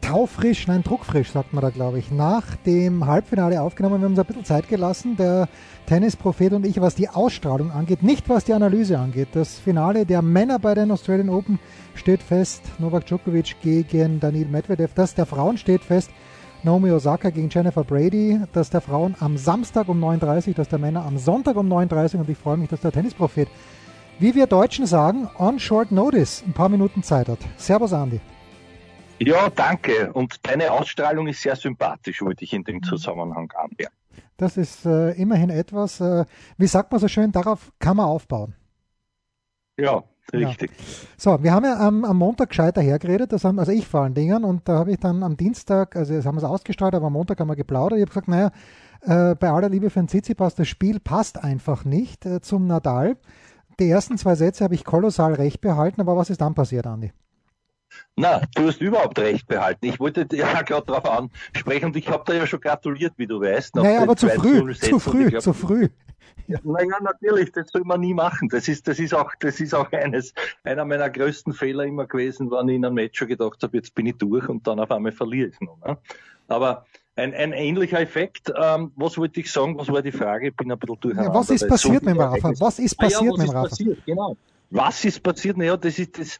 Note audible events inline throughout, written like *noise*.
taufrisch, nein, druckfrisch, sagt man da, glaube ich. Nach dem Halbfinale aufgenommen, wir haben uns ein bisschen Zeit gelassen, der Tennisprophet und ich, was die Ausstrahlung angeht, nicht was die Analyse angeht. Das Finale der Männer bei den Australian Open steht fest, Novak Djokovic gegen Daniil Medvedev. Das der Frauen steht fest, Naomi Osaka gegen Jennifer Brady. Das der Frauen am Samstag um 9.30 Uhr, das der Männer am Sonntag um 9.30 Uhr und ich freue mich, dass der Tennisprophet, wie wir Deutschen sagen, on short notice ein paar Minuten Zeit hat. Servus Andi. Ja, danke. Und deine Ausstrahlung ist sehr sympathisch, wollte ich in dem Zusammenhang anmerken. Das ist äh, immerhin etwas, äh, wie sagt man so schön, darauf kann man aufbauen. Ja, richtig. Ja. So, wir haben ja am, am Montag gescheiter hergeredet, das haben, also ich vor allen Dingen, und da habe ich dann am Dienstag, also das haben wir es ausgestrahlt, aber am Montag haben wir geplaudert. Ich habe gesagt, naja, äh, bei aller Liebe für den Tsitsipas, das Spiel passt einfach nicht äh, zum Nadal. Die ersten zwei Sätze habe ich kolossal recht behalten, aber was ist dann passiert, Andi? Na, du hast überhaupt recht behalten. Ich wollte *laughs* ja gerade darauf ansprechen und ich habe da ja schon gratuliert, wie du weißt. Naja, aber zu früh, zu früh, glaub, zu früh. Ja, naja, natürlich, das soll man nie machen. Das ist, das ist auch, das ist auch eines, einer meiner größten Fehler immer gewesen, wann ich in einem Match schon gedacht habe, jetzt bin ich durch und dann auf einmal verliere ich noch. Ne? Aber ein, ein ähnlicher Effekt. Ähm, was wollte ich sagen? Was war die Frage? Ich bin ein bisschen durcheinander. Ja, was ist passiert so mit dem Rafa? Was ist passiert ah, ja, was mit dem Rafa? Passiert? Genau. Was ist passiert? Naja, das ist das,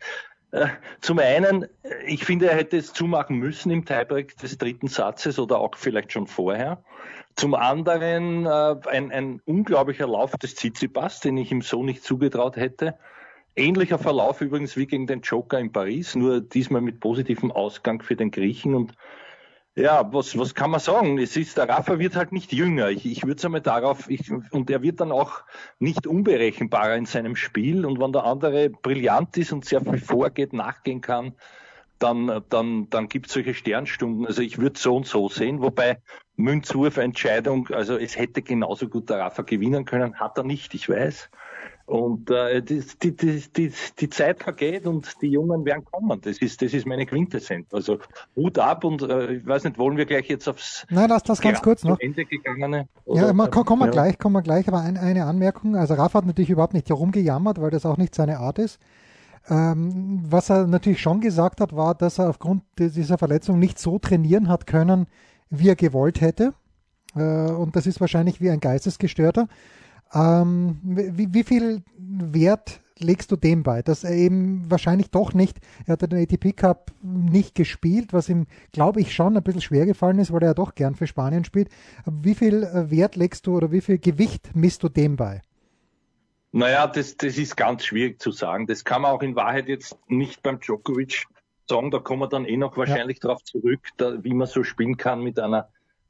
zum einen, ich finde, er hätte es zumachen müssen im Tiebreak des dritten Satzes oder auch vielleicht schon vorher. Zum anderen äh, ein, ein unglaublicher Lauf des Tsitsipas, den ich ihm so nicht zugetraut hätte. Ähnlicher Verlauf übrigens wie gegen den Joker in Paris, nur diesmal mit positivem Ausgang für den Griechen und ja, was, was kann man sagen? Es ist, der Rafa wird halt nicht jünger. Ich, ich würde es einmal darauf, ich, und er wird dann auch nicht unberechenbarer in seinem Spiel. Und wenn der andere brillant ist und sehr viel vorgeht, nachgehen kann, dann, dann, dann gibt es solche Sternstunden. Also ich würde so und so sehen, wobei Münzwurf-Entscheidung, also es hätte genauso gut der Rafa gewinnen können, hat er nicht, ich weiß. Und äh, die, die, die, die, Zeit vergeht und die Jungen werden kommen. Das ist, das ist meine Quintessenz. Also Hut ab und äh, ich weiß nicht, wollen wir gleich jetzt aufs Nein, lass das ganz kurz noch. Ende gegangene? Oder? Ja, man, kommen wir ja. gleich, kommen wir gleich. Aber ein, eine Anmerkung. Also Rafa hat natürlich überhaupt nicht herumgejammert, weil das auch nicht seine Art ist. Ähm, was er natürlich schon gesagt hat, war, dass er aufgrund dieser Verletzung nicht so trainieren hat können, wie er gewollt hätte. Äh, und das ist wahrscheinlich wie ein Geistesgestörter. Ähm, wie, wie viel Wert legst du dem bei, dass er eben wahrscheinlich doch nicht, er hat den ATP Cup nicht gespielt, was ihm, glaube ich, schon ein bisschen schwer gefallen ist, weil er ja doch gern für Spanien spielt. wie viel äh, Wert legst du oder wie viel Gewicht misst du dem bei? Naja, das, das ist ganz schwierig zu sagen. Das kann man auch in Wahrheit jetzt nicht beim Djokovic sagen. Da kommen wir dann eh noch wahrscheinlich ja. darauf zurück, da, wie man so spielen kann mit einer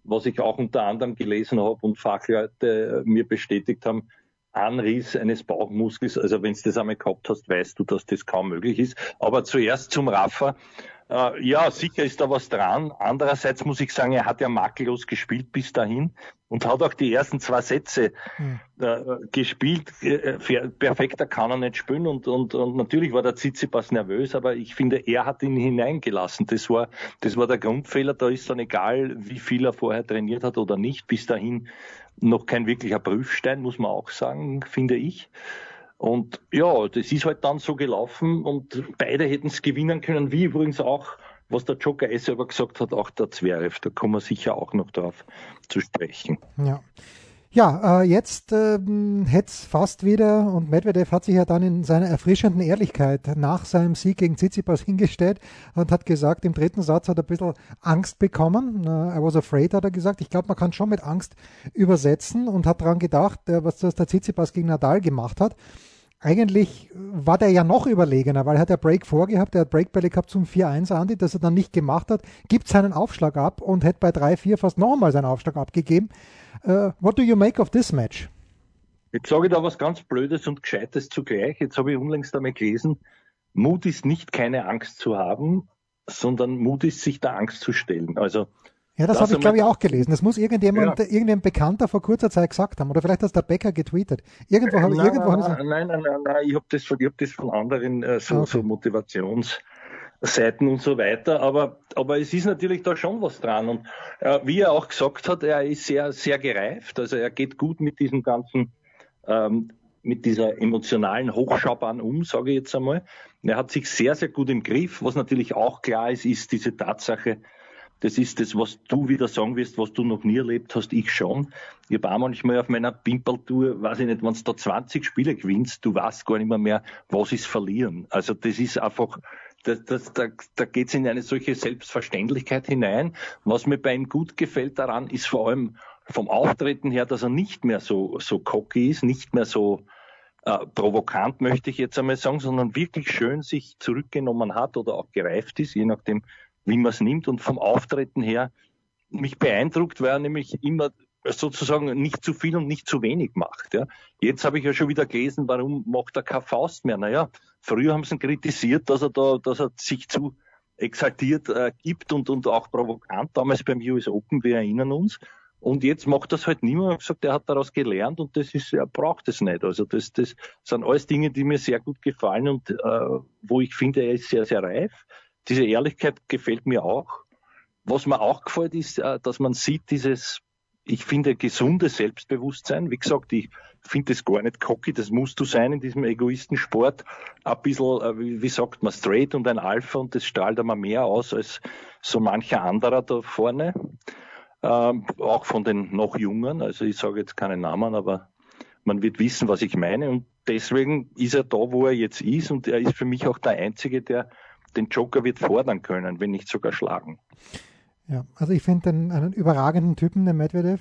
was ich auch unter anderem gelesen habe und Fachleute mir bestätigt haben, Anriss eines Bauchmuskels. Also wenn du das einmal gehabt hast, weißt du, dass das kaum möglich ist. Aber zuerst zum Rafa. Äh, ja, sicher ist da was dran. Andererseits muss ich sagen, er hat ja makellos gespielt bis dahin und hat auch die ersten zwei Sätze hm. äh, gespielt. Äh, perfekter kann er nicht spielen und, und, und natürlich war der Tsitsipas nervös, aber ich finde, er hat ihn hineingelassen. Das war, das war der Grundfehler. Da ist dann egal, wie viel er vorher trainiert hat oder nicht. Bis dahin noch kein wirklicher Prüfstein, muss man auch sagen, finde ich. Und ja, das ist halt dann so gelaufen und beide hätten es gewinnen können, wie übrigens auch, was der Joker eh selber gesagt hat, auch der Zverev. Da kommen wir sicher auch noch drauf zu sprechen. Ja. Ja, äh, jetzt ähm, hätte es fast wieder, und Medvedev hat sich ja dann in seiner erfrischenden Ehrlichkeit nach seinem Sieg gegen Tsitsipas hingestellt und hat gesagt, im dritten Satz hat er ein bisschen Angst bekommen. I was afraid, hat er gesagt. Ich glaube, man kann schon mit Angst übersetzen und hat daran gedacht, äh, was das der Tsitsipas gegen Nadal gemacht hat. Eigentlich war der ja noch überlegener, weil er hat ja Break vorgehabt, er hat Breakbälle gehabt zum 4-1 Andi, das er dann nicht gemacht hat, gibt seinen Aufschlag ab und hätte bei 3-4 fast nochmal seinen Aufschlag abgegeben. Uh, what do you make of this match? Jetzt sage ich da was ganz Blödes und Gescheites zugleich. Jetzt habe ich unlängst einmal gelesen, Mut ist nicht keine Angst zu haben, sondern Mut ist, sich der Angst zu stellen. Also ja, das, das habe ich, glaube ich, auch gelesen. Das muss irgendjemand, ja. irgendein Bekannter vor kurzer Zeit gesagt haben. Oder vielleicht hat der Bäcker getweetet. Irgendwo, nein, irgendwo nein, haben sie... Nein, nein, nein, nein, ich habe das, hab das von anderen äh, so, okay. so Motivationsseiten und so weiter. Aber, aber es ist natürlich da schon was dran. Und äh, wie er auch gesagt hat, er ist sehr, sehr gereift. Also er geht gut mit diesem ganzen, ähm, mit dieser emotionalen Hochschaubahn um, sage ich jetzt einmal. Er hat sich sehr, sehr gut im Griff. Was natürlich auch klar ist, ist diese Tatsache, das ist das, was du wieder sagen wirst, was du noch nie erlebt hast, ich schon. Ich habe auch manchmal auf meiner Pimpeltour, weiß ich nicht, wenn du da 20 Spiele gewinnst, du weißt gar nicht mehr, mehr was ist verlieren. Also das ist einfach, das, das, da, da geht es in eine solche Selbstverständlichkeit hinein. Was mir bei ihm gut gefällt daran, ist vor allem vom Auftreten her, dass er nicht mehr so, so cocky ist, nicht mehr so äh, provokant, möchte ich jetzt einmal sagen, sondern wirklich schön sich zurückgenommen hat oder auch gereift ist, je nachdem, wie man es nimmt. Und vom Auftreten her mich beeindruckt, weil er nämlich immer sozusagen nicht zu viel und nicht zu wenig macht. Ja. Jetzt habe ich ja schon wieder gelesen, warum macht er keine Faust mehr? Naja, früher haben sie ihn kritisiert, dass er da, dass er sich zu exaltiert äh, gibt und, und auch provokant, damals beim US Open, wir erinnern uns. Und jetzt macht das halt niemand. Hat gesagt, er hat daraus gelernt und das ist, er braucht es nicht. Also das, das sind alles Dinge, die mir sehr gut gefallen und äh, wo ich finde, er ist sehr, sehr reif. Diese Ehrlichkeit gefällt mir auch. Was mir auch gefällt, ist, äh, dass man sieht, dieses, ich finde, gesunde Selbstbewusstsein. Wie gesagt, ich finde das gar nicht cocky, das musst du sein in diesem Egoistensport. Ein bisschen, äh, wie sagt man, straight und ein Alpha und das strahlt einmal mehr aus als so mancher anderer da vorne. Ähm, auch von den noch Jungen. Also ich sage jetzt keinen Namen, aber man wird wissen, was ich meine. Und deswegen ist er da, wo er jetzt ist. Und er ist für mich auch der Einzige, der den Joker wird fordern können, wenn nicht sogar schlagen. Ja, also ich finde einen überragenden Typen, den Medvedev.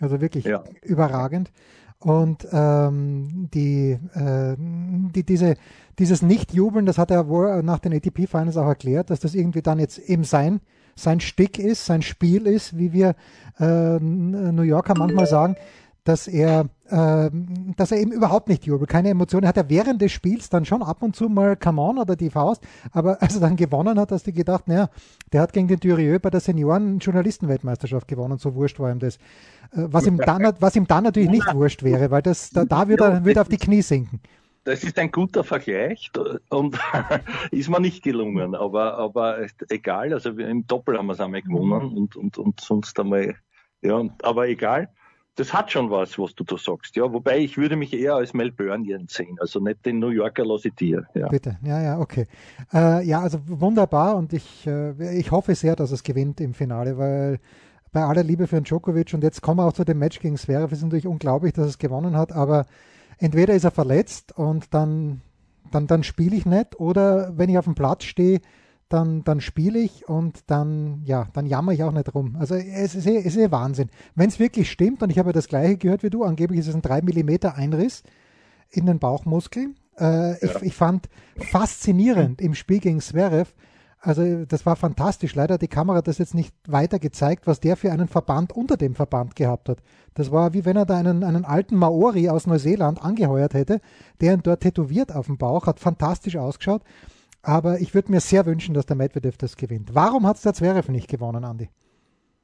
Also wirklich ja. überragend. Und ähm, die, äh, die, diese, dieses Nicht-Jubeln, das hat er wohl nach den ATP-Finals auch erklärt, dass das irgendwie dann jetzt eben sein, sein Stick ist, sein Spiel ist, wie wir äh, New Yorker manchmal sagen dass er, äh, dass er eben überhaupt nicht jubelt, keine Emotionen. Hat er während des Spiels dann schon ab und zu mal Come on oder die Faust, aber *laughs* als er dann gewonnen hat, hast du gedacht, naja, der hat gegen den Durieux bei der Senioren-Journalistenweltmeisterschaft gewonnen, so wurscht war ihm das. Äh, was, ihm dann, was ihm dann natürlich nicht wurscht wäre, weil das, da, da würde er, würde auf die Knie sinken. Das ist ein guter Vergleich und *laughs* ist mir nicht gelungen, aber, aber egal, also im Doppel haben wir es einmal gewonnen und, und, und sonst einmal, ja, aber egal das hat schon was, was du da sagst. Ja, wobei ich würde mich eher als Melbourne sehen, also nicht den New Yorker lasse dir. Ja. Bitte, ja, ja, okay. Äh, ja, also wunderbar und ich, äh, ich hoffe sehr, dass es gewinnt im Finale, weil bei aller Liebe für den Djokovic und jetzt kommen wir auch zu dem Match gegen Zverev, ist natürlich unglaublich, dass es gewonnen hat, aber entweder ist er verletzt und dann, dann, dann spiele ich nicht oder wenn ich auf dem Platz stehe, dann, dann spiele ich und dann, ja, dann jammer ich auch nicht rum. Also es ist, es ist eh Wahnsinn. Wenn es wirklich stimmt, und ich habe ja das gleiche gehört wie du, angeblich ist es ein 3 mm Einriss in den Bauchmuskel. Äh, ja. ich, ich fand faszinierend im Spiel gegen Zverev, also das war fantastisch. Leider hat die Kamera das jetzt nicht weiter gezeigt, was der für einen Verband unter dem Verband gehabt hat. Das war wie wenn er da einen, einen alten Maori aus Neuseeland angeheuert hätte, der ihn dort tätowiert auf dem Bauch, hat fantastisch ausgeschaut. Aber ich würde mir sehr wünschen, dass der Medvedev das gewinnt. Warum hat es der Zverev nicht gewonnen, Andi?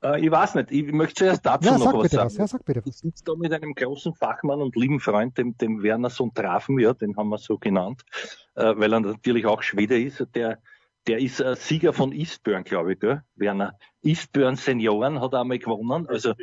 Äh, ich weiß nicht. Ich möchte zuerst dazu ja, noch was sagen. Was. Ja, sag bitte was. Ich sitze da mit einem großen Fachmann und lieben Freund, dem, dem Werner Sontrafen, ja, den haben wir so genannt, äh, weil er natürlich auch Schwede ist. Der, der ist äh, Sieger von Eastburn, glaube ich, gell? Werner. Eastburn Senioren hat er einmal gewonnen. Also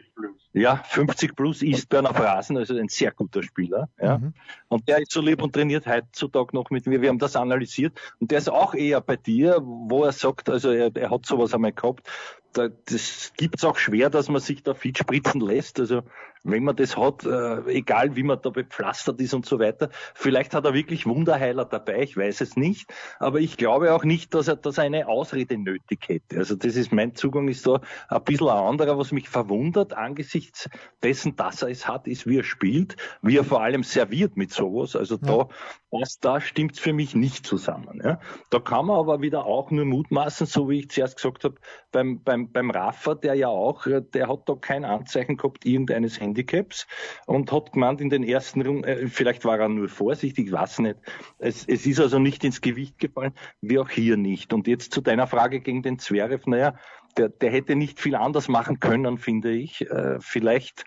ja, 50 plus Eastburn auf Rasen, also ein sehr guter Spieler. Ja. Mhm. Und der ist so lieb und trainiert heutzutage noch mit mir. Wir haben das analysiert. Und der ist auch eher bei dir, wo er sagt, also er, er hat sowas einmal gehabt, da, das gibt's auch schwer, dass man sich da fit spritzen lässt. Also wenn man das hat, äh, egal wie man da bepflastert ist und so weiter. Vielleicht hat er wirklich Wunderheiler dabei, ich weiß es nicht. Aber ich glaube auch nicht, dass er, dass er eine Ausrede nötig hätte. Also das ist mein Zugang ist da ein bisschen ein anderer, was mich verwundert angesichts dessen, dass er es hat, ist, wie er spielt, wie er vor allem serviert mit sowas. Also ja. da, das, da stimmt's für mich nicht zusammen. Ja. Da kann man aber wieder auch nur mutmaßen, so wie ich zuerst gesagt habe, beim, beim, beim Rafa, der ja auch, der hat da kein Anzeichen gehabt, irgendeines Handy Handicaps und hat gemeint in den ersten Runden, äh, vielleicht war er nur vorsichtig, ich weiß nicht. Es, es ist also nicht ins Gewicht gefallen, wie auch hier nicht. Und jetzt zu deiner Frage gegen den Zverev, naja, der, der hätte nicht viel anders machen können, finde ich. Äh, vielleicht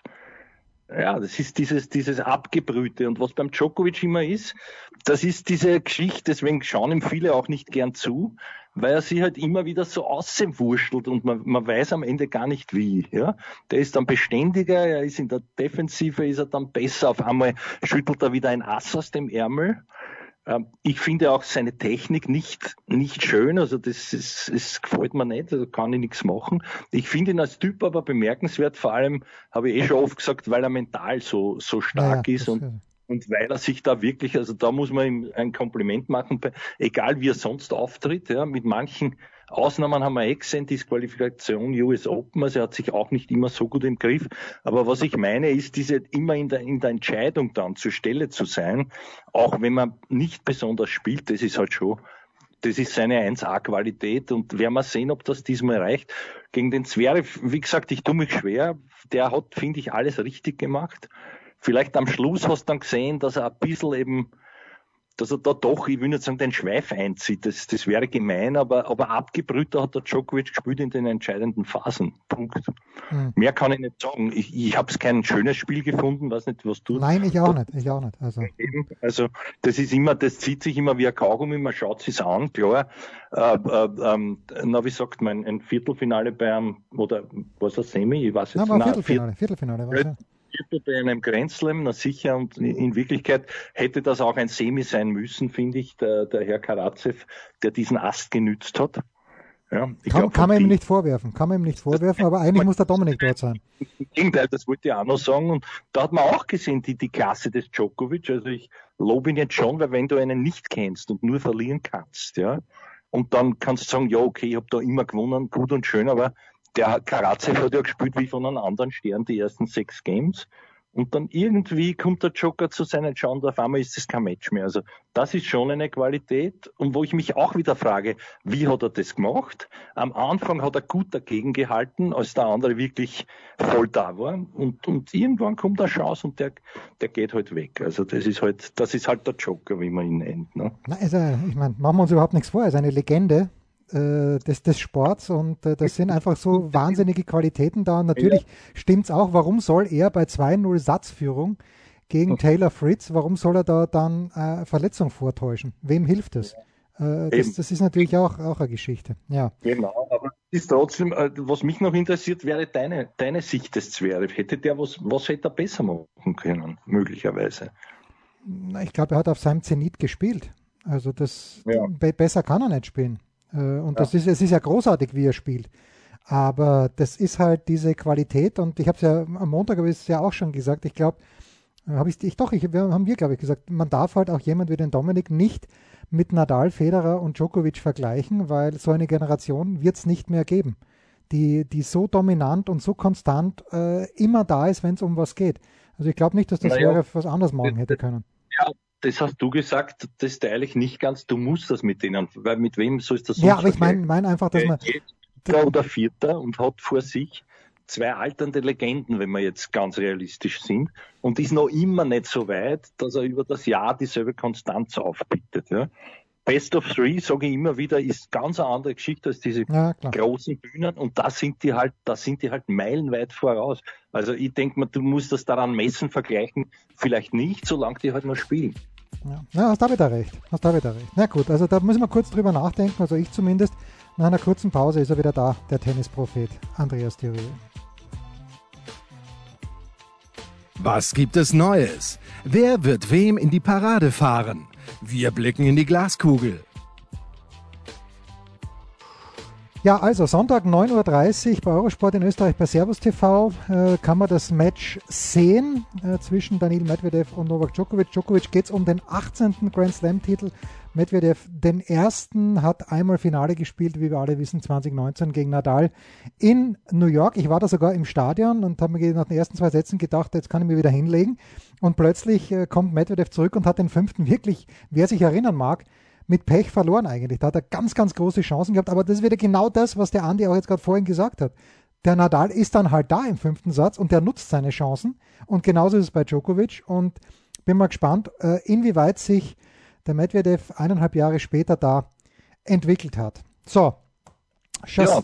ja, das ist dieses, dieses Abgebrühte. Und was beim Djokovic immer ist, das ist diese Geschichte, deswegen schauen ihm viele auch nicht gern zu, weil er sich halt immer wieder so außenwurschtelt und man, man weiß am Ende gar nicht wie. Ja? Der ist dann beständiger, er ist in der Defensive, ist er dann besser. Auf einmal schüttelt er wieder ein Ass aus dem Ärmel. Ähm, ich finde auch seine Technik nicht, nicht schön, also das, ist, das gefällt mir nicht, also kann ich nichts machen. Ich finde ihn als Typ aber bemerkenswert, vor allem habe ich eh schon oft gesagt, weil er mental so, so stark ja, ist und, und weil er sich da wirklich, also da muss man ihm ein Kompliment machen, egal wie er sonst auftritt, ja, mit manchen Ausnahmen haben wir eh gesehen, Disqualifikation US Open, also er hat sich auch nicht immer so gut im Griff. Aber was ich meine, ist diese immer in der, in der Entscheidung dann zur Stelle zu sein, auch wenn man nicht besonders spielt, das ist halt schon, das ist seine 1A-Qualität und werden wir sehen, ob das diesmal reicht. Gegen den Zverev, wie gesagt, ich tue mich schwer. Der hat, finde ich, alles richtig gemacht. Vielleicht am Schluss hast du dann gesehen, dass er ein bisschen eben dass er da doch, ich will nicht sagen, den Schweif einzieht. Das, das wäre gemein, aber, aber abgebrühter hat der Djokovic gespielt in den entscheidenden Phasen. Punkt. Hm. Mehr kann ich nicht sagen. Ich, ich habe es kein schönes Spiel gefunden, weiß nicht, was du. Nein, ich auch nicht. Ich auch nicht. Also. also das ist immer, das zieht sich immer wie ein Kaugummi, man schaut sich an, klar. Äh, äh, ähm, na, wie sagt man, ein Viertelfinale bei einem, oder was ein Semi, ich weiß jetzt nicht. Viertelfinale, Viertelfinale, was ja. Bei einem Grand Slam, na sicher, und in Wirklichkeit hätte das auch ein Semi sein müssen, finde ich, der, der Herr Karatsev, der diesen Ast genützt hat. Ja, kann, glaub, kann man ihm nicht vorwerfen, kann man ihm nicht vorwerfen, aber eigentlich muss der Dominik dort sein. Im Gegenteil, das wollte ich auch noch sagen. Und da hat man auch gesehen, die, die Klasse des Djokovic. Also ich lobe ihn jetzt schon, weil wenn du einen nicht kennst und nur verlieren kannst, ja, und dann kannst du sagen, ja, okay, ich habe da immer gewonnen, gut und schön, aber der Karatsev hat ja gespielt wie von einem anderen Stern die ersten sechs Games. Und dann irgendwie kommt der Joker zu seinen Schauen, auf einmal ist es kein Match mehr. Also das ist schon eine Qualität. Und wo ich mich auch wieder frage, wie hat er das gemacht? Am Anfang hat er gut dagegen gehalten, als der andere wirklich voll da war. Und, und irgendwann kommt eine Chance und der, der geht halt weg. Also das ist halt, das ist halt der Joker, wie man ihn nennt. Ne? Also, ich meine, machen wir uns überhaupt nichts vor. Er ist eine Legende äh, des, des Sports und äh, das sind einfach so *laughs* wahnsinnige Qualitäten da. Und natürlich ja. stimmt es auch, warum soll er bei 2-0 Satzführung gegen okay. Taylor Fritz, warum soll er da dann äh, Verletzung vortäuschen? Wem hilft das? Äh, das, das, ist natürlich auch, auch eine Geschichte. Ja. Genau, aber ist trotzdem, äh, was mich noch interessiert, wäre deine, deine Sicht des Zverev. Hätte der was, was hätte er besser machen können, möglicherweise? Ich glaube, er hat auf seinem Zenit gespielt. Also das ja. besser kann er nicht spielen. Äh, und ja. das ist, es ist ja großartig, wie er spielt. Aber das ist halt diese Qualität und ich habe es ja am Montag habe ich es ja auch schon gesagt. Ich glaube, äh, habe ich, ich doch, ich, haben wir glaube ich gesagt, man darf halt auch jemand wie den Dominik nicht mit Nadal, Federer und Djokovic vergleichen, weil so eine Generation wird es nicht mehr geben, die, die so dominant und so konstant äh, immer da ist, wenn es um was geht. Also ich glaube nicht, dass das naja, wäre was anderes machen hätte können. Ja, das hast du gesagt, das teile ich nicht ganz. Du musst das mit denen, weil mit wem soll es das Ja, aber ich meine mein einfach, dass man. Dritter oder Vierter und hat vor sich zwei alternde Legenden, wenn wir jetzt ganz realistisch sind, und ist noch immer nicht so weit, dass er über das Jahr dieselbe Konstanz aufbietet. Ja. Best of Three, sage ich immer wieder, ist ganz eine andere Geschichte als diese ja, großen Bühnen und da sind die halt, da sind die halt meilenweit voraus. Also ich denke mal, du musst das daran messen, vergleichen, vielleicht nicht, solange die halt noch spielen. Ja, ja hast da wieder recht. Hast da wieder recht. Na gut, also da müssen wir kurz drüber nachdenken, also ich zumindest. Nach einer kurzen Pause ist er wieder da, der Tennisprophet Andreas Thürieu. Was gibt es Neues? Wer wird wem in die Parade fahren? Wir blicken in die Glaskugel. Ja, also Sonntag 9.30 Uhr bei Eurosport in Österreich bei Servus TV äh, kann man das Match sehen äh, zwischen Daniil Medvedev und Novak Djokovic. Djokovic geht es um den 18. Grand Slam-Titel. Medvedev den ersten hat einmal Finale gespielt, wie wir alle wissen, 2019 gegen Nadal in New York. Ich war da sogar im Stadion und habe mir nach den ersten zwei Sätzen gedacht, jetzt kann ich mir wieder hinlegen. Und plötzlich äh, kommt Medvedev zurück und hat den fünften wirklich, wer sich erinnern mag, mit Pech verloren eigentlich. Da hat er ganz, ganz große Chancen gehabt. Aber das ist wieder genau das, was der Andi auch jetzt gerade vorhin gesagt hat. der Nadal ist dann halt da im fünften Satz und der nutzt seine Chancen. Und genauso ist es bei Djokovic. Und bin mal gespannt, äh, inwieweit sich der Medvedev eineinhalb Jahre später da entwickelt hat. So. Schass ja,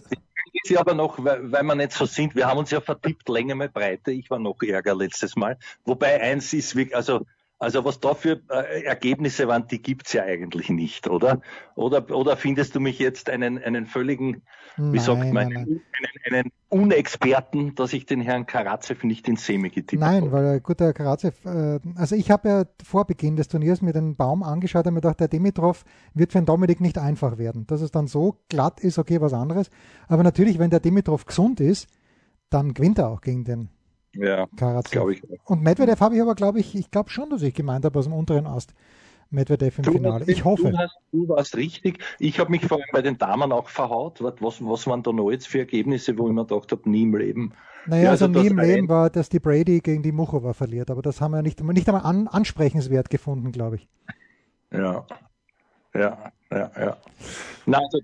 ist ja aber noch, weil, weil wir nicht so sind, wir haben uns ja vertippt, Länge mal Breite, ich war noch ärger letztes Mal. Wobei eins ist wirklich, also also was da für äh, Ergebnisse waren, die gibt's ja eigentlich nicht, oder? Oder, oder findest du mich jetzt einen, einen völligen, nein, wie sagt man, einen, einen, Unexperten, dass ich den Herrn Karatsev nicht ins Semi getippt Nein, habe? weil gut, der Karatsev, äh, also ich habe ja vor Beginn des Turniers mir den Baum angeschaut und mir gedacht, der Dimitrov wird für den Dominik nicht einfach werden. Dass es dann so glatt ist, okay, was anderes. Aber natürlich, wenn der Dimitrov gesund ist, dann gewinnt er auch gegen den ja, glaube ich. Und Medvedev habe ich aber, glaube ich, ich glaube schon, dass ich gemeint habe aus dem unteren Ast. Medvedev im du Finale. Ich hoffe. Du, hast, du warst richtig. Ich habe mich vor allem bei den Damen auch verhaut. Was, was waren da noch jetzt für Ergebnisse, wo ich mir gedacht habe, nie im Leben. Naja, ja, also, also nie im Leben war, dass die Brady gegen die Muchova verliert. Aber das haben wir nicht, nicht einmal an, ansprechenswert gefunden, glaube ich. Ja, ja, ja, ja. Na, also,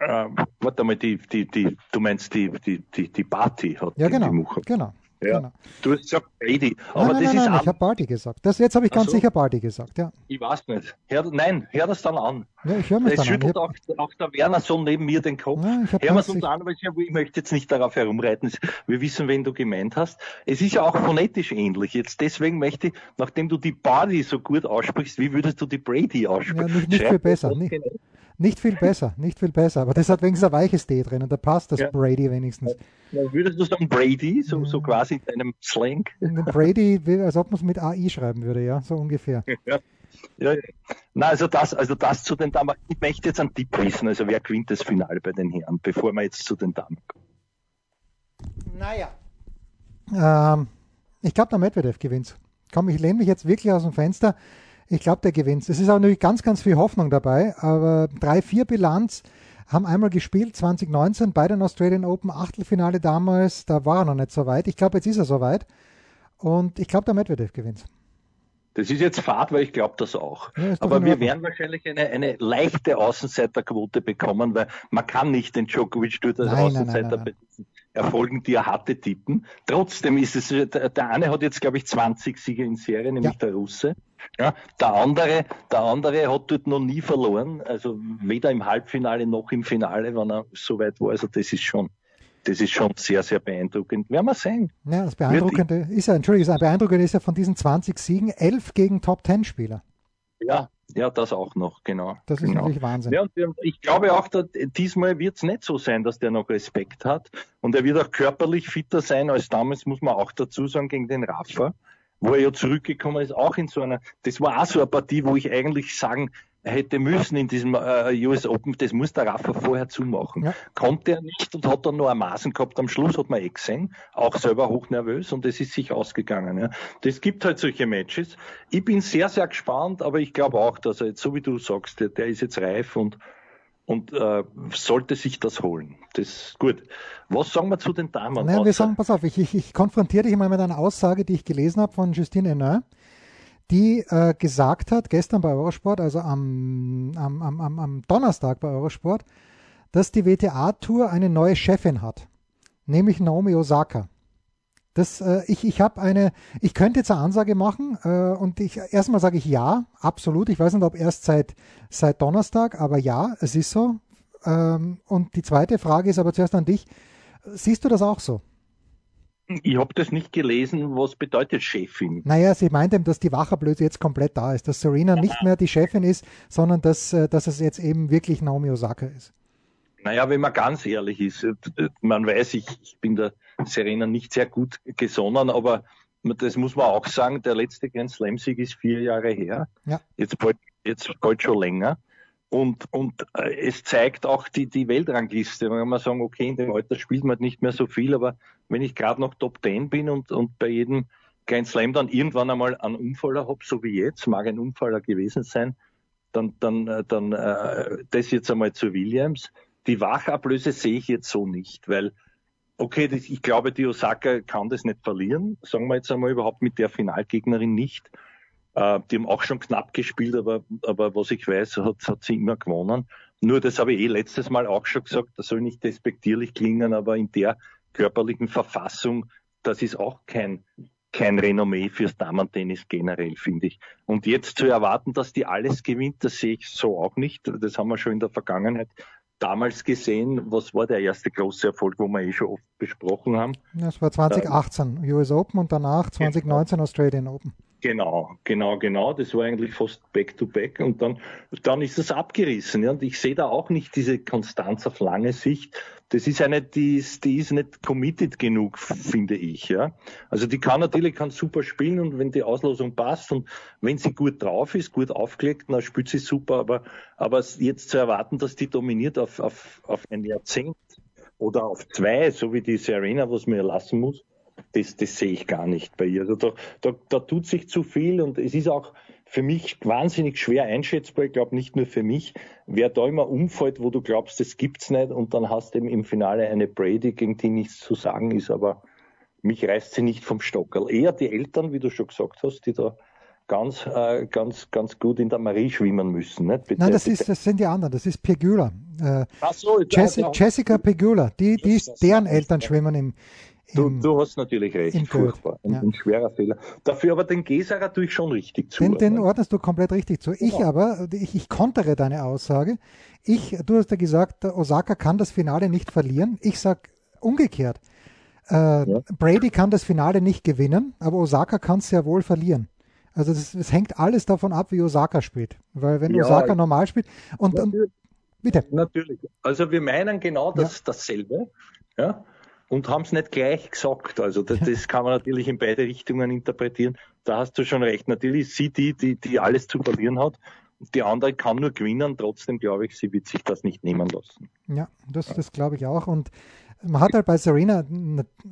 äh, warte mal, die, die, die, du meinst die, die, die, die Party hat ja, genau, die Muchova. Genau. Ja. Genau. Du hast gesagt Brady. Aber nein, nein, das nein, ist nein, ich habe Barty gesagt. Das, jetzt habe ich ganz so. sicher Barty gesagt, ja. Ich weiß nicht. Hör, nein, hör das dann an. Ja, ich höre mir das schüttelt auch, auch, der Werner so neben mir den Kopf. Ja, hör mir es uns an, weil ich, ich möchte jetzt nicht darauf herumreiten. Wir wissen, wen du gemeint hast. Es ist ja auch phonetisch ähnlich. Jetzt deswegen möchte ich, nachdem du die Barty so gut aussprichst, wie würdest du die Brady aussprechen? Ja, nicht, nicht viel besser. Nicht, nicht viel besser, nicht viel besser. Aber das hat wenigstens ein weiches D drin und da passt das ja. Brady wenigstens. Ja, würdest du sagen Brady, so, so quasi in deinem Slang? Brady, als ob man es mit AI schreiben würde, ja, so ungefähr. *laughs* Ja. Ja, ja. Na, also das, also das zu den Damen. Ich möchte jetzt einen Tipp wissen, also wer gewinnt das Finale bei den Herren, bevor wir jetzt zu den Damen kommen. Naja. Ähm, ich glaube, der Medvedev gewinnt. Komm, ich lehne mich jetzt wirklich aus dem Fenster. Ich glaube, der gewinnt. Es ist auch natürlich ganz, ganz viel Hoffnung dabei, aber 3-4 Bilanz haben einmal gespielt, 2019, bei den Australian Open, Achtelfinale damals, da war er noch nicht so weit. Ich glaube, jetzt ist er so weit. Und ich glaube, der Medvedev gewinnt. Das ist jetzt Fahrt, weil ich glaube das auch. Ja, Aber wir werden wahrscheinlich eine, eine leichte Außenseiterquote bekommen, weil man kann nicht den Djokovic durch das Außenseiter nein, nein, nein, Erfolgen, die er hatte, tippen. Trotzdem ist es, der eine hat jetzt, glaube ich, 20 Siege in Serie, nämlich ja. der Russe. Ja, der andere, der andere hat dort noch nie verloren, also weder im Halbfinale noch im Finale, wenn er so weit war. Also das ist schon, das ist schon sehr, sehr beeindruckend. Werden wir sehen. Ja, das Beeindruckende ist ja, Entschuldigung, das Beeindruckende ist ja von diesen 20 Siegen, 11 gegen Top-10-Spieler. Ja, ja, das auch noch, genau. Das ist genau. natürlich Wahnsinn. Ja, und ich glaube auch, dass, diesmal wird es nicht so sein, dass der noch Respekt hat. Und er wird auch körperlich fitter sein als damals, muss man auch dazu sagen, gegen den Rafa wo er ja zurückgekommen ist, auch in so einer, das war auch so eine Partie, wo ich eigentlich sagen hätte müssen in diesem äh, US Open, das muss der Rafa vorher zumachen. Ja. Konnte er nicht und hat dann noch ein Maßen gehabt. Am Schluss hat man eh gesehen, auch selber hochnervös und es ist sich ausgegangen. Ja. Das gibt halt solche Matches. Ich bin sehr, sehr gespannt, aber ich glaube auch, dass er jetzt, so wie du sagst, der, der ist jetzt reif und und äh, sollte sich das holen. Das ist gut. Was sagen wir zu den Damen? Naja, wir sagen, pass auf, ich, ich, ich konfrontiere dich mal mit einer Aussage, die ich gelesen habe von Justine Henin, die äh, gesagt hat, gestern bei Eurosport, also am, am, am, am Donnerstag bei Eurosport, dass die WTA-Tour eine neue Chefin hat, nämlich Naomi Osaka. Das, äh, ich ich habe eine, ich könnte jetzt eine Ansage machen äh, und ich erstmal sage ich ja, absolut. Ich weiß nicht, ob erst seit, seit Donnerstag, aber ja, es ist so. Ähm, und die zweite Frage ist aber zuerst an dich. Siehst du das auch so? Ich habe das nicht gelesen. Was bedeutet Chefin? Naja, sie meint eben, dass die Wacherblöße jetzt komplett da ist, dass Serena ja. nicht mehr die Chefin ist, sondern dass, äh, dass es jetzt eben wirklich Naomi Osaka ist. Naja, wenn man ganz ehrlich ist, äh, man weiß, ich, ich bin der Serena nicht sehr gut gesonnen, aber das muss man auch sagen, der letzte Grand Slam-Sieg ist vier Jahre her. Ja. Jetzt bald, jetzt bald schon länger. Und, und äh, es zeigt auch die, die Weltrangliste. Man kann man sagen, okay, in dem Alter spielt man nicht mehr so viel, aber wenn ich gerade noch Top 10 bin und, und bei jedem Grand Slam dann irgendwann einmal einen Unfaller habe, so wie jetzt, mag ein Unfaller gewesen sein, dann, dann, äh, dann äh, das jetzt einmal zu Williams. Die Wachablöse sehe ich jetzt so nicht, weil okay, das, ich glaube, die Osaka kann das nicht verlieren, sagen wir jetzt einmal überhaupt mit der Finalgegnerin nicht. Äh, die haben auch schon knapp gespielt, aber, aber was ich weiß, hat, hat sie immer gewonnen. Nur das habe ich eh letztes Mal auch schon gesagt, das soll nicht despektierlich klingen, aber in der körperlichen Verfassung, das ist auch kein, kein Renommee fürs Damen-Tennis generell, finde ich. Und jetzt zu erwarten, dass die alles gewinnt, das sehe ich so auch nicht. Das haben wir schon in der Vergangenheit damals gesehen. Was war der erste große Erfolg, wo wir eh schon oft besprochen haben? Das war 2018 ähm, US Open und danach 2019 genau. Australian Open. Genau, genau, genau. Das war eigentlich fast back-to-back und dann, dann ist das abgerissen. Ja. Und ich sehe da auch nicht diese Konstanz auf lange Sicht. Das ist eine, die ist, die ist nicht committed genug, finde ich. Ja. Also die kann natürlich kann super spielen und wenn die Auslosung passt und wenn sie gut drauf ist, gut aufgelegt, dann spielt sie super. Aber, aber jetzt zu erwarten, dass die dominiert auf, auf, auf ein Jahrzehnt oder auf zwei, so wie die Serena, was mir lassen muss, das, das sehe ich gar nicht bei ihr. Also da, da, da tut sich zu viel und es ist auch für mich wahnsinnig schwer einschätzbar. Ich glaube nicht nur für mich, wer da immer umfällt, wo du glaubst, das gibt's nicht und dann hast du eben im Finale eine Brady, gegen die nichts zu sagen ist, aber mich reißt sie nicht vom Stockerl. Eher die Eltern, wie du schon gesagt hast, die da ganz, äh, ganz, ganz gut in der Marie schwimmen müssen. Nicht? Bitte, Nein, das, ist, das sind die anderen, das ist Pegula. Äh, so, Jessi, ja, Jessica Pegula, die, die, deren Eltern schwimmen im, Du, du hast natürlich recht, furchtbar. Ein, ja. ein, schwerer Fehler. Dafür aber den Gesager tue ich schon richtig zu. Den, den ordnest du komplett richtig zu. Ich genau. aber, ich, ich kontere deine Aussage. Ich, du hast ja gesagt, Osaka kann das Finale nicht verlieren. Ich sag umgekehrt. Äh, ja. Brady kann das Finale nicht gewinnen, aber Osaka kann es sehr wohl verlieren. Also es hängt alles davon ab, wie Osaka spielt. Weil wenn ja, Osaka normal spielt und, und bitte. Natürlich. Also wir meinen genau das, dasselbe. Ja und haben es nicht gleich gesagt. Also das, das, kann man natürlich in beide Richtungen interpretieren. Da hast du schon recht. Natürlich sie die, die, die alles zu verlieren hat. Die andere kann nur gewinnen. Trotzdem glaube ich, sie wird sich das nicht nehmen lassen. Ja, das, das glaube ich auch. Und man hat halt bei Serena,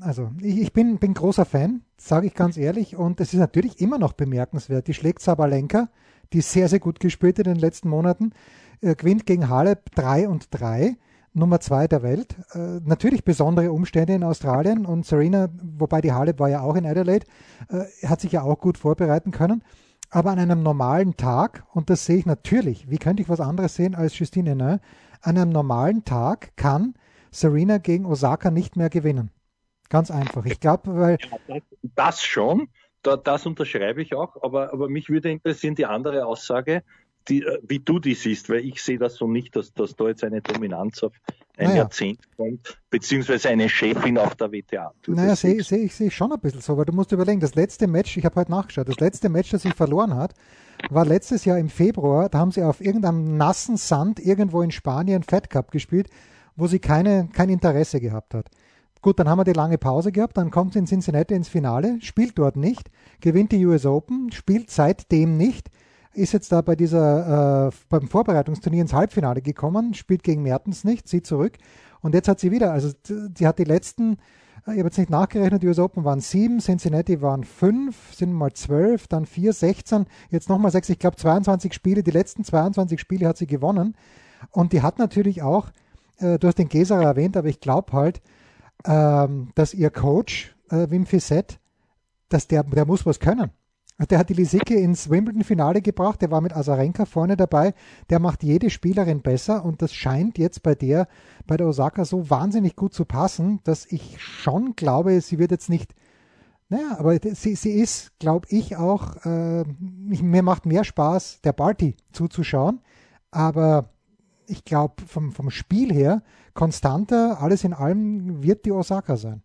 also ich, bin, bin großer Fan, sage ich ganz ehrlich. Und es ist natürlich immer noch bemerkenswert. Die schlägt Sabalenka, die sehr, sehr gut gespielt in den letzten Monaten, äh, gewinnt gegen Halep 3 und 3 Nummer zwei der Welt. Äh, natürlich besondere Umstände in Australien und Serena, wobei die Halep war ja auch in Adelaide, äh, hat sich ja auch gut vorbereiten können. Aber an einem normalen Tag, und das sehe ich natürlich, wie könnte ich was anderes sehen als Justine Henin, an einem normalen Tag kann Serena gegen Osaka nicht mehr gewinnen. Ganz einfach. Ich glaube, weil. Das schon, das unterschreibe ich auch, aber, aber mich würde interessieren die andere Aussage, die, äh, wie du die siehst, weil ich sehe das so nicht, dass, dass da jetzt eine Dominanz auf ein naja. Jahrzehnt kommt, beziehungsweise eine Chefin auf der WTA. naja, sehe seh ich seh schon ein bisschen so, weil du musst überlegen, das letzte Match, ich habe heute nachgeschaut, das letzte Match, das sie verloren hat, war letztes Jahr im Februar, da haben sie auf irgendeinem nassen Sand irgendwo in Spanien Fed Cup gespielt, wo sie keine, kein Interesse gehabt hat. Gut, dann haben wir die lange Pause gehabt, dann kommt sie in Cincinnati ins Finale, spielt dort nicht, gewinnt die US Open, spielt seitdem nicht, ist jetzt da bei dieser, äh, beim Vorbereitungsturnier ins Halbfinale gekommen, spielt gegen Mertens nicht, zieht zurück. Und jetzt hat sie wieder, also die hat die letzten, äh, ich habe jetzt nicht nachgerechnet, die US Open waren sieben, Cincinnati waren fünf, sind mal zwölf, dann vier, 16, jetzt nochmal sechs, ich glaube 22 Spiele, die letzten 22 Spiele hat sie gewonnen. Und die hat natürlich auch, äh, du hast den Geser erwähnt, aber ich glaube halt, ähm, dass ihr Coach, äh, Wim Fissett, dass der, der muss was können. Der hat die Lisicki ins Wimbledon-Finale gebracht, der war mit Azarenka vorne dabei, der macht jede Spielerin besser und das scheint jetzt bei der, bei der Osaka so wahnsinnig gut zu passen, dass ich schon glaube, sie wird jetzt nicht, naja, aber sie, sie ist, glaube ich, auch, äh, mir macht mehr Spaß, der Party zuzuschauen, aber ich glaube, vom, vom Spiel her, konstanter, alles in allem wird die Osaka sein.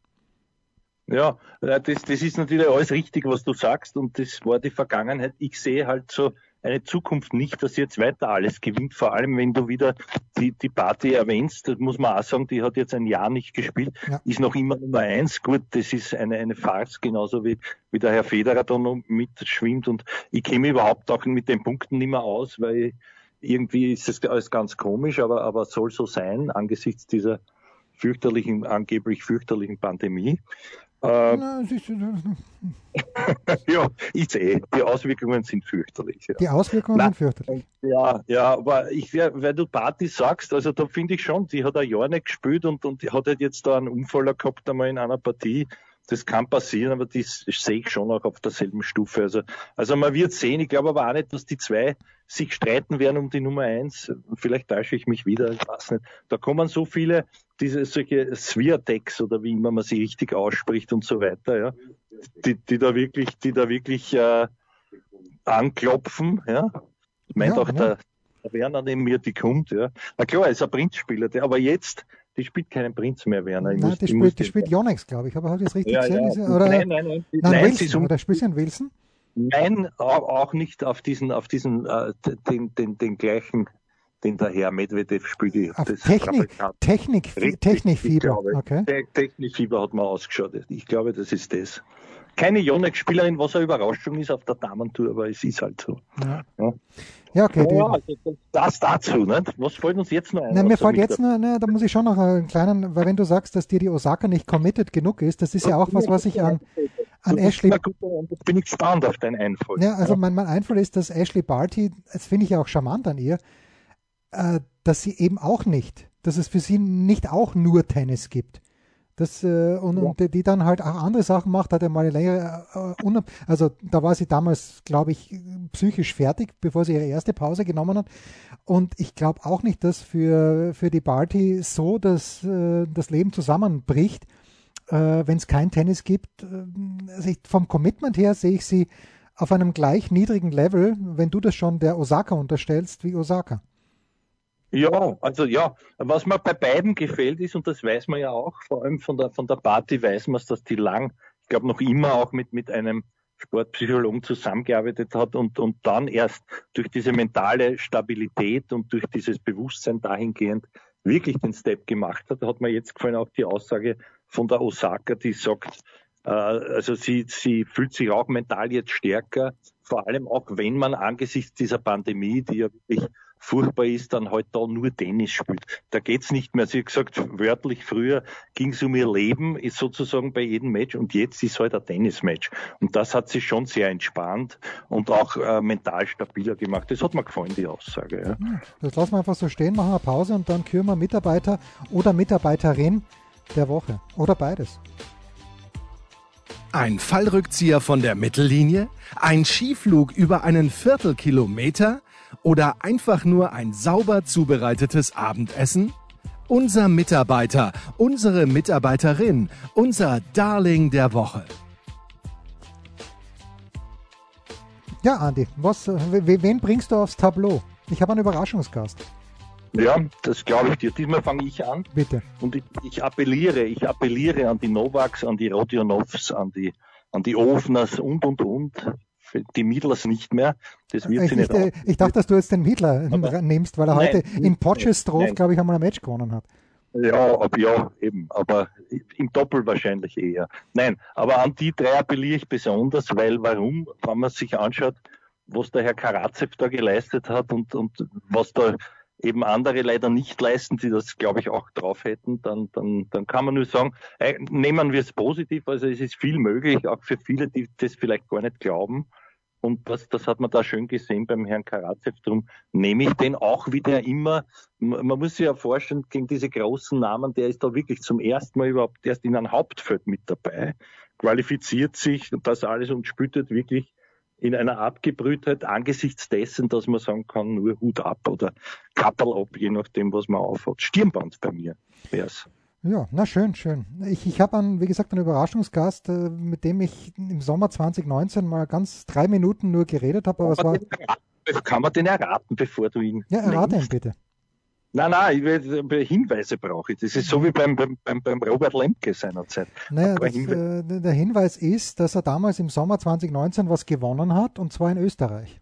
Ja, äh, das, das ist natürlich alles richtig, was du sagst und das war die Vergangenheit. Ich sehe halt so eine Zukunft nicht, dass jetzt weiter alles gewinnt, vor allem wenn du wieder die, die Party erwähnst, das muss man auch sagen, die hat jetzt ein Jahr nicht gespielt, ja. ist noch immer Nummer eins. Gut, das ist eine, eine Farce, genauso wie, wie der Herr Federer da noch mitschwimmt und ich käme überhaupt auch mit den Punkten nicht mehr aus, weil irgendwie ist das alles ganz komisch, aber, aber soll so sein angesichts dieser fürchterlichen, angeblich fürchterlichen Pandemie. Äh, *laughs* ja, ich sehe, die Auswirkungen sind fürchterlich. Ja. Die Auswirkungen Nein, sind fürchterlich. Ja, ja, aber ich, weil du Party sagst, also da finde ich schon, die hat ein Jahr nicht gespielt und, und die hat halt jetzt da einen Unfall gehabt einmal in einer Partie das kann passieren, aber das sehe ich schon auch auf derselben Stufe. Also, also man wird sehen. Ich glaube aber auch nicht, dass die zwei sich streiten werden um die Nummer eins. Vielleicht täusche ich mich wieder, ich weiß nicht. Da kommen so viele, diese solche Sviatex oder wie immer man sie richtig ausspricht und so weiter, ja, die, die da wirklich, die da wirklich äh, anklopfen, ja. Meint ja, auch ja. der, der Werner neben mir, die kommt, ja. Na klar, er ist ein Prinzspieler, der, aber jetzt die spielt keinen Prinz mehr, Werner. Ich nein, muss, die, spielt, die spielt Yonex, glaube ich. Aber habe ich das richtig ja, gesehen? Ja. Oder, nein, nein, nein. Nein, nein Wilson, um, oder spielt sie in Wilson? Nein, auch nicht auf diesen, auf diesen, äh, den, den, den gleichen, den der Herr Medvedev spielt. Das Technik, Technik, Technikfieber. Okay. Technikfieber hat man ausgeschaut. Ich glaube, das ist das keine Yonex-Spielerin, was eine Überraschung ist auf der Damentour, aber es ist halt so. Ja, ja. ja okay. Ja, also das dazu, nicht? Was fällt uns jetzt noch ein? Na, mir fällt jetzt nur, ne, da muss ich schon noch einen kleinen, weil wenn du sagst, dass dir die Osaka nicht committed genug ist, das ist ja auch was, was ich an, an Ashley. Gut, bin ich gespannt auf deinen Einfall. Ja, also mein, mein Einfall ist, dass Ashley Barty, das finde ich ja auch charmant an ihr, äh, dass sie eben auch nicht, dass es für sie nicht auch nur Tennis gibt. Das, äh, und, ja. und die dann halt auch andere Sachen macht, hat er mal eine längere, äh, also da war sie damals, glaube ich, psychisch fertig, bevor sie ihre erste Pause genommen hat. Und ich glaube auch nicht, dass für, für die Barty so dass, äh, das Leben zusammenbricht, äh, wenn es kein Tennis gibt. Also ich, vom Commitment her sehe ich sie auf einem gleich niedrigen Level, wenn du das schon der Osaka unterstellst, wie Osaka. Ja, also ja, was mir bei beiden gefällt ist, und das weiß man ja auch, vor allem von der, von der Party weiß man es, dass die lang, ich glaube noch immer auch mit, mit einem Sportpsychologen zusammengearbeitet hat und, und dann erst durch diese mentale Stabilität und durch dieses Bewusstsein dahingehend wirklich den Step gemacht hat. Hat mir jetzt gefallen auch die Aussage von der Osaka, die sagt, äh, also sie, sie fühlt sich auch mental jetzt stärker, vor allem auch wenn man angesichts dieser Pandemie, die ja wirklich furchtbar ist, dann halt da nur Tennis spielt. Da geht's nicht mehr. Sie hat gesagt, wörtlich früher ging's um ihr Leben, ist sozusagen bei jedem Match und jetzt ist halt ein Tennismatch. Und das hat sie schon sehr entspannt und auch äh, mental stabiler gemacht. Das hat mir gefallen, die Aussage. Ja. Hm, das lassen wir einfach so stehen, machen eine Pause und dann küren wir Mitarbeiter oder Mitarbeiterin der Woche. Oder beides. Ein Fallrückzieher von der Mittellinie? Ein Skiflug über einen Viertelkilometer? Oder einfach nur ein sauber zubereitetes Abendessen? Unser Mitarbeiter, unsere Mitarbeiterin, unser Darling der Woche. Ja, Andi, was, wen bringst du aufs Tableau? Ich habe einen Überraschungsgast. Ja, das glaube ich dir. Diesmal fange ich an. Bitte. Und ich, ich, appelliere, ich appelliere an die Novaks, an die Rodionovs, an die, an die Ofners und, und, und die Miedlers nicht mehr. Das wird ich, sie nicht ich, ich dachte, dass du jetzt den Miedler aber nimmst, weil er nein, heute in Potchestroth, glaube ich, einmal ein Match gewonnen hat. Ja, ab, ja, eben, aber im Doppel wahrscheinlich eher. Nein, aber an die drei appelliere ich besonders, weil warum, wenn man sich anschaut, was der Herr Karatsev da geleistet hat und, und was da eben andere leider nicht leisten, die das, glaube ich, auch drauf hätten, dann, dann, dann kann man nur sagen, äh, nehmen wir es positiv. Also es ist viel möglich, auch für viele, die das vielleicht gar nicht glauben. Und das, das hat man da schön gesehen beim Herrn Karatsev. Drum nehme ich den auch wieder immer. Man muss sich ja vorstellen, gegen diese großen Namen, der ist da wirklich zum ersten Mal überhaupt erst in einem Hauptfeld mit dabei, qualifiziert sich und das alles und spüttet wirklich in einer Abgebrühtheit angesichts dessen, dass man sagen kann, nur Hut ab oder Kappel ab, je nachdem, was man aufhat. Stirnband bei mir wär's. Ja, na schön, schön. Ich, ich habe, wie gesagt, einen Überraschungsgast, äh, mit dem ich im Sommer 2019 mal ganz drei Minuten nur geredet habe. Aber kann, war, kann man den erraten, bevor du ihn. Ja, errate ihn bitte. Nein, nein, ich will, Hinweise brauche ich. Das ist so wie beim, beim, beim Robert Lemke seinerzeit. Naja, das, äh, der Hinweis ist, dass er damals im Sommer 2019 was gewonnen hat, und zwar in Österreich.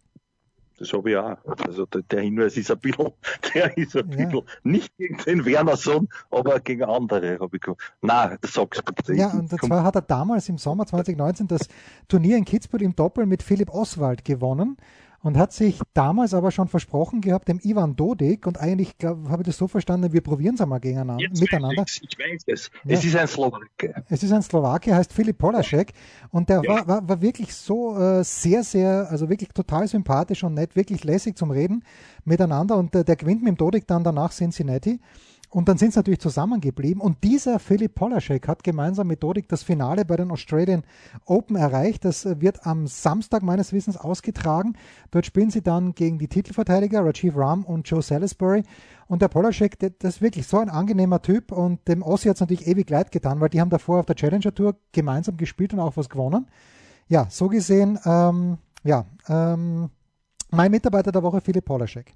Das habe ich auch. Also der Hinweis ist ein bisschen, *laughs* der ist ein ja. bisschen, nicht gegen den Wernerson, aber gegen andere habe ich gesagt. Nein, das sag's bitte. Ja, und zwar hat er damals im Sommer 2019 das Turnier in Kitzbühel im Doppel mit Philipp Oswald gewonnen und hat sich damals aber schon versprochen gehabt, dem Ivan Dodik, und eigentlich habe ich das so verstanden, wir probieren es einmal gegeneinander, Jetzt miteinander. Ich, ich weiß es. Ja. Es ist ein Slowake. Es ist ein Slowake, heißt Filip Polaschek und der ja. war, war, war, wirklich so äh, sehr, sehr, also wirklich total sympathisch und nett, wirklich lässig zum Reden miteinander und äh, der gewinnt mit dem Dodik dann danach Cincinnati. Und dann sind sie natürlich zusammengeblieben. Und dieser Philipp Polaschek hat gemeinsam mit Dodik das Finale bei den Australian Open erreicht. Das wird am Samstag meines Wissens ausgetragen. Dort spielen sie dann gegen die Titelverteidiger Rajiv Ram und Joe Salisbury. Und der Polaschek, das ist wirklich so ein angenehmer Typ. Und dem Ossi hat es natürlich ewig leid getan, weil die haben davor auf der Challenger Tour gemeinsam gespielt und auch was gewonnen. Ja, so gesehen, ähm, ja, ähm, mein Mitarbeiter der Woche, Philipp Polaschek.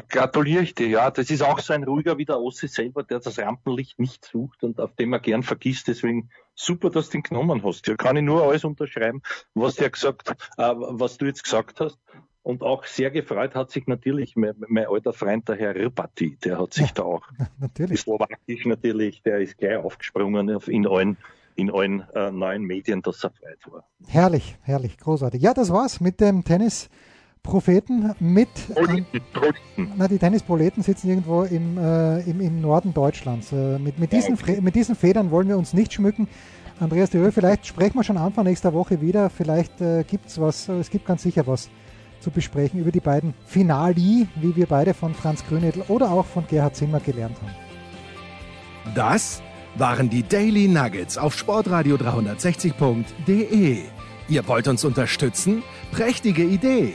Da gratuliere ich dir, ja. Das ist auch so ein ruhiger wie der Ossi selber, der das Rampenlicht nicht sucht und auf dem er gern vergisst. Deswegen super, dass du ihn genommen hast. Ja, kann ich nur alles unterschreiben, was der gesagt, äh, was du jetzt gesagt hast. Und auch sehr gefreut hat sich natürlich mein, mein alter Freund, der Herr Ripati, der hat sich ja, da auch, *laughs* natürlich. slowakisch natürlich, der ist gleich aufgesprungen in allen, in allen äh, neuen Medien, dass er frei war. Herrlich, herrlich, großartig. Ja, das war's mit dem Tennis. Propheten mit. Proleten, Proleten. Na, die Tennisproleten sitzen irgendwo im, äh, im, im Norden Deutschlands. Äh, mit, mit, diesen, okay. mit diesen Federn wollen wir uns nicht schmücken. Andreas Dürr, vielleicht sprechen wir schon Anfang nächster Woche wieder. Vielleicht äh, gibt es was, es gibt ganz sicher was zu besprechen über die beiden Finali, wie wir beide von Franz Grünedel oder auch von Gerhard Zimmer gelernt haben. Das waren die Daily Nuggets auf sportradio 360.de. Ihr wollt uns unterstützen? Prächtige Idee!